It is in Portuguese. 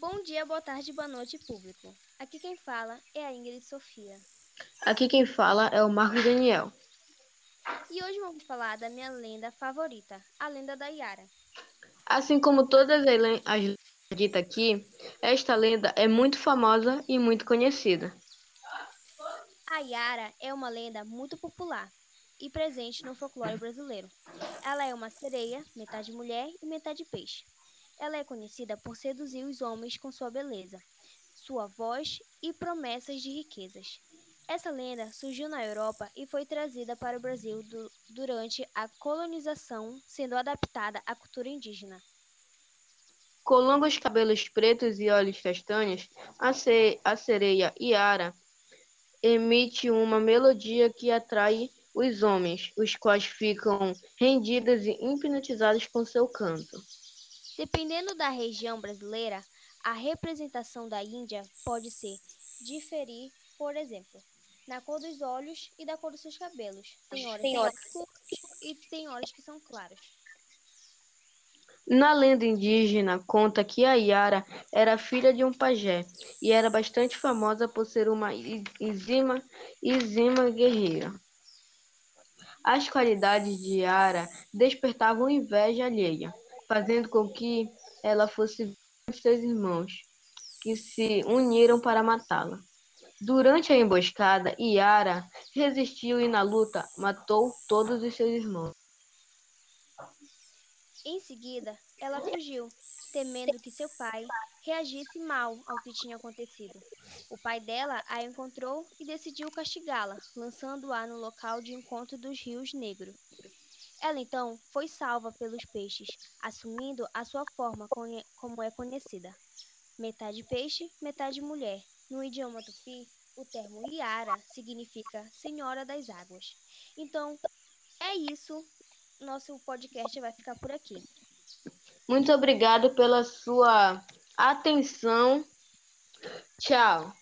Bom dia, boa tarde, boa noite, público. Aqui quem fala é a Ingrid Sofia. Aqui quem fala é o Marcos Daniel. E hoje vamos falar da minha lenda favorita, a lenda da Yara. Assim como todas as lendas ditas aqui, esta lenda é muito famosa e muito conhecida. A Yara é uma lenda muito popular e presente no folclore brasileiro. Ela é uma sereia, metade mulher e metade peixe. Ela é conhecida por seduzir os homens com sua beleza, sua voz e promessas de riquezas. Essa lenda surgiu na Europa e foi trazida para o Brasil du durante a colonização, sendo adaptada à cultura indígena. Com longos cabelos pretos e olhos castanhos, a, se a sereia Iara emite uma melodia que atrai os homens, os quais ficam rendidos e hipnotizados com seu canto. Dependendo da região brasileira, a representação da Índia pode ser diferir, por exemplo, na cor dos olhos e da cor dos seus cabelos. Tem horas que são escuros e tem horas que são claros. Na lenda indígena, conta que a Yara era filha de um pajé e era bastante famosa por ser uma exima, exima guerreira. As qualidades de Yara despertavam inveja alheia fazendo com que ela fosse de seus irmãos, que se uniram para matá-la. Durante a emboscada, Yara resistiu e na luta matou todos os seus irmãos. Em seguida, ela fugiu, temendo que seu pai reagisse mal ao que tinha acontecido. O pai dela a encontrou e decidiu castigá-la, lançando-a no local de encontro dos rios Negro. Ela então foi salva pelos peixes, assumindo a sua forma como é conhecida. Metade peixe, metade mulher. No idioma tupi, o termo Iara significa Senhora das Águas. Então, é isso. Nosso podcast vai ficar por aqui. Muito obrigado pela sua atenção. Tchau.